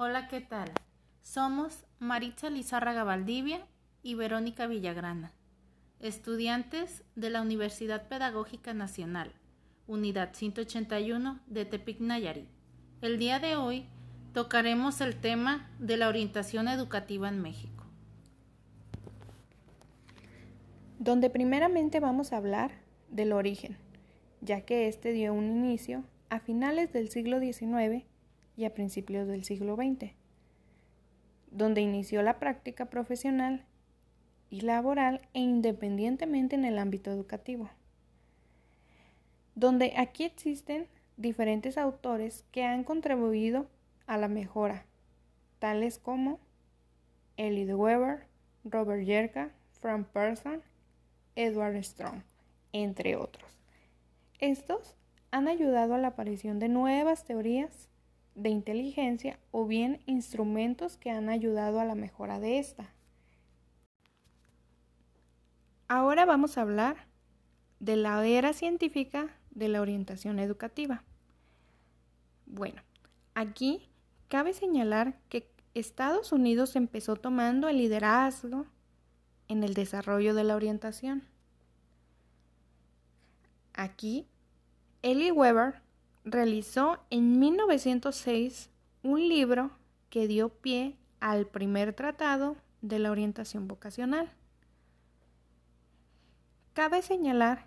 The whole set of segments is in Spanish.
Hola, ¿qué tal? Somos Maritza Lizárraga Valdivia y Verónica Villagrana, estudiantes de la Universidad Pedagógica Nacional, Unidad 181 de Tepic Nayarit. El día de hoy tocaremos el tema de la orientación educativa en México. Donde primeramente vamos a hablar del origen, ya que este dio un inicio a finales del siglo XIX y a principios del siglo XX, donde inició la práctica profesional y laboral e independientemente en el ámbito educativo, donde aquí existen diferentes autores que han contribuido a la mejora, tales como Elliot Weber, Robert Yerka, Frank Persson, Edward Strong, entre otros. Estos han ayudado a la aparición de nuevas teorías de inteligencia o bien instrumentos que han ayudado a la mejora de esta. Ahora vamos a hablar de la era científica de la orientación educativa. Bueno, aquí cabe señalar que Estados Unidos empezó tomando el liderazgo en el desarrollo de la orientación. Aquí Eli Weber realizó en 1906 un libro que dio pie al primer tratado de la orientación vocacional. Cabe señalar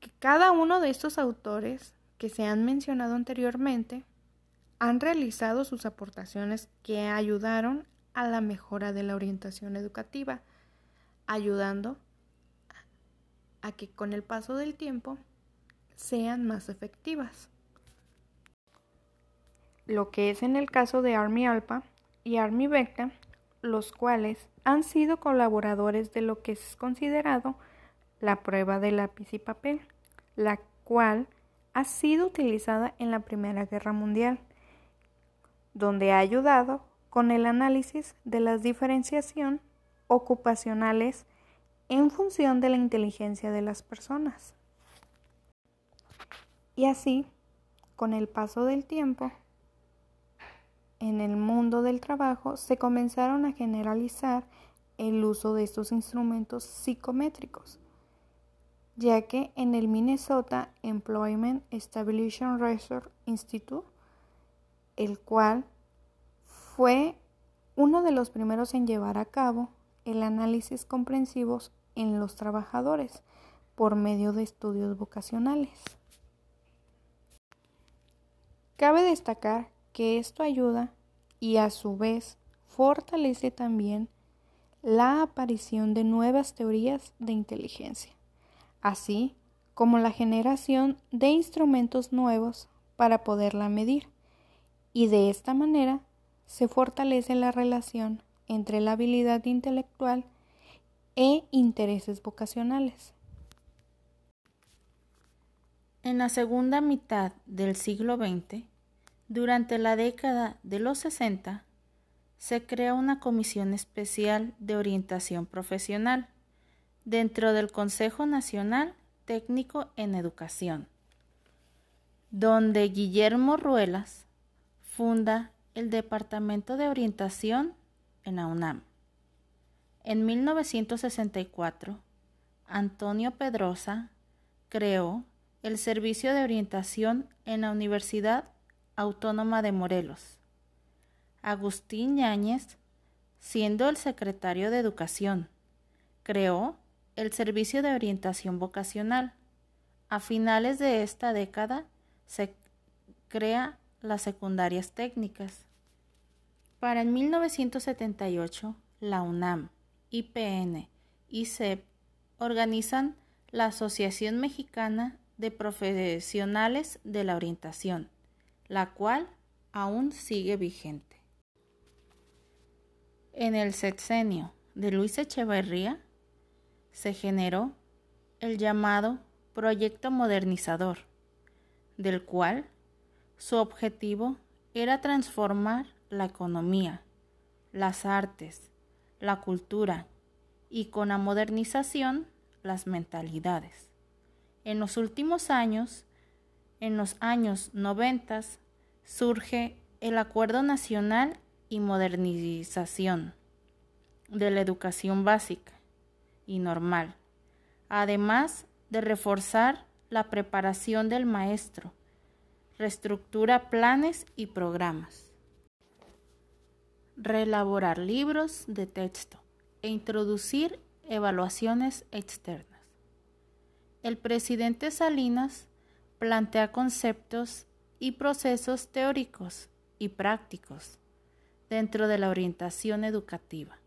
que cada uno de estos autores que se han mencionado anteriormente han realizado sus aportaciones que ayudaron a la mejora de la orientación educativa, ayudando a que con el paso del tiempo sean más efectivas. Lo que es en el caso de Army Alpa y Army Beta, los cuales han sido colaboradores de lo que es considerado la prueba de lápiz y papel, la cual ha sido utilizada en la Primera Guerra Mundial, donde ha ayudado con el análisis de las diferenciación ocupacionales en función de la inteligencia de las personas. Y así, con el paso del tiempo, en el mundo del trabajo se comenzaron a generalizar el uso de estos instrumentos psicométricos, ya que en el Minnesota Employment Stabilization Research Institute, el cual fue uno de los primeros en llevar a cabo el análisis comprensivos en los trabajadores por medio de estudios vocacionales. Cabe destacar que esto ayuda y a su vez fortalece también la aparición de nuevas teorías de inteligencia, así como la generación de instrumentos nuevos para poderla medir, y de esta manera se fortalece la relación entre la habilidad intelectual e intereses vocacionales. En la segunda mitad del siglo XX, durante la década de los 60, se crea una comisión especial de orientación profesional dentro del Consejo Nacional Técnico en Educación, donde Guillermo Ruelas funda el Departamento de Orientación en la UNAM. En 1964, Antonio Pedrosa creó el Servicio de Orientación en la Universidad Autónoma de Morelos. Agustín Yáñez, siendo el secretario de Educación, creó el Servicio de Orientación Vocacional. A finales de esta década se crea las secundarias técnicas. Para el 1978, la UNAM, IPN y CEP organizan la Asociación Mexicana de Profesionales de la Orientación, la cual aún sigue vigente. En el sexenio de Luis Echeverría se generó el llamado Proyecto Modernizador, del cual su objetivo era transformar la economía, las artes, la cultura y con la modernización las mentalidades. En los últimos años, en los años 90, surge el Acuerdo Nacional y Modernización de la Educación Básica y Normal, además de reforzar la preparación del maestro, reestructura planes y programas, reelaborar libros de texto e introducir evaluaciones externas. El presidente Salinas plantea conceptos y procesos teóricos y prácticos dentro de la orientación educativa.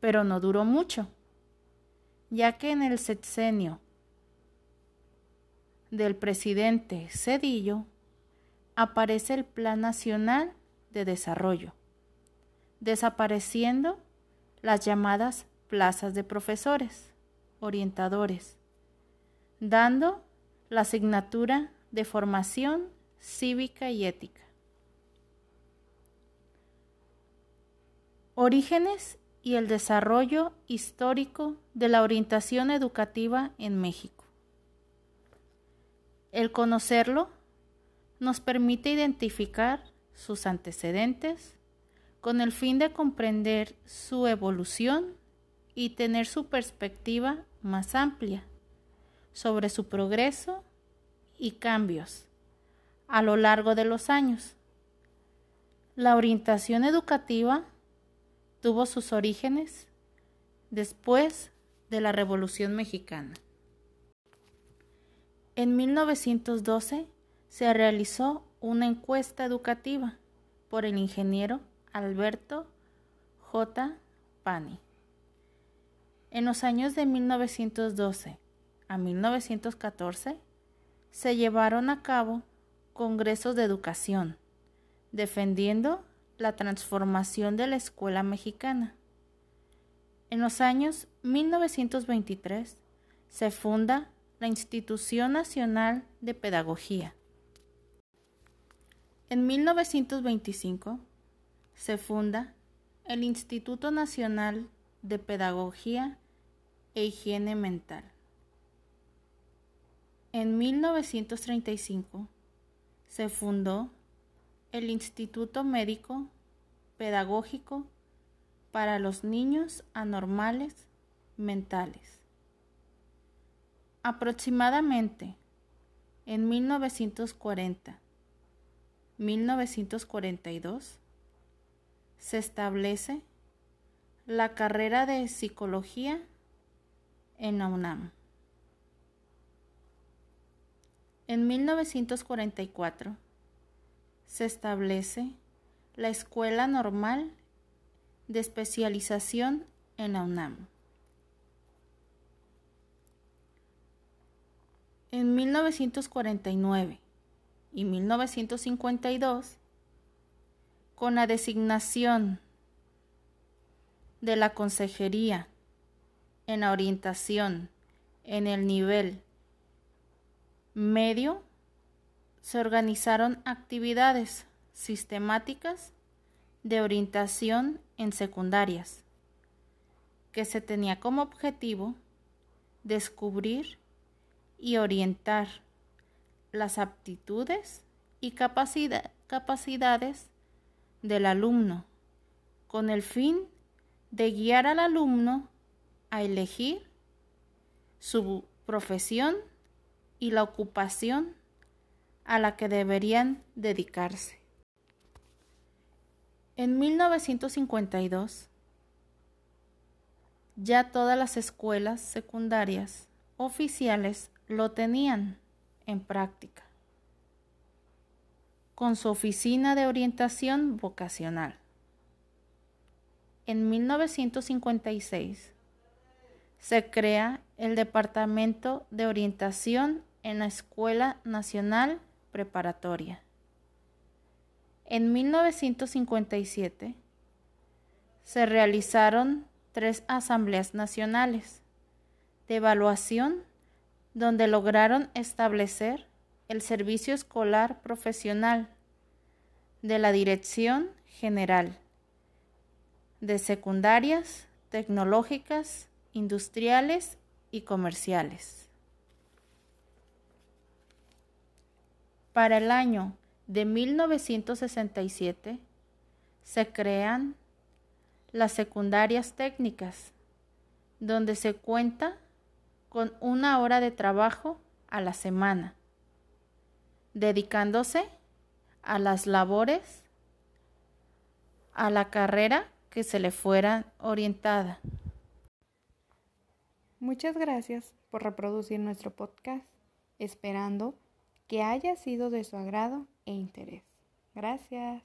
Pero no duró mucho, ya que en el sexenio del presidente Cedillo aparece el Plan Nacional de Desarrollo, desapareciendo las llamadas plazas de profesores, orientadores, dando la asignatura de formación cívica y ética. Orígenes y el desarrollo histórico de la orientación educativa en México. El conocerlo nos permite identificar sus antecedentes con el fin de comprender su evolución y tener su perspectiva más amplia sobre su progreso y cambios a lo largo de los años. La orientación educativa tuvo sus orígenes después de la Revolución Mexicana. En 1912 se realizó una encuesta educativa por el ingeniero Alberto J. Pani. En los años de 1912 a 1914 se llevaron a cabo congresos de educación, defendiendo la transformación de la escuela mexicana. En los años 1923 se funda la Institución Nacional de Pedagogía. En 1925 se funda el Instituto Nacional de Pedagogía e Higiene Mental. En 1935 se fundó el Instituto Médico Pedagógico para los Niños Anormales Mentales. Aproximadamente en 1940-1942 se establece la carrera de psicología en la UNAM. En 1944 se establece la Escuela Normal de Especialización en la UNAM. En 1949 y 1952, con la designación de la Consejería en la orientación en el nivel medio, se organizaron actividades sistemáticas de orientación en secundarias, que se tenía como objetivo descubrir y orientar las aptitudes y capacidades del alumno con el fin de guiar al alumno a elegir su profesión y la ocupación a la que deberían dedicarse. En 1952, ya todas las escuelas secundarias oficiales lo tenían en práctica, con su oficina de orientación vocacional. En 1956 se crea el Departamento de Orientación en la Escuela Nacional Preparatoria. En 1957 se realizaron tres asambleas nacionales de evaluación donde lograron establecer el servicio escolar profesional de la Dirección General de Secundarias, Tecnológicas, Industriales y Comerciales. Para el año de 1967 se crean las secundarias técnicas, donde se cuenta con una hora de trabajo a la semana, dedicándose a las labores, a la carrera que se le fuera orientada. Muchas gracias por reproducir nuestro podcast, esperando que haya sido de su agrado e interés. Gracias.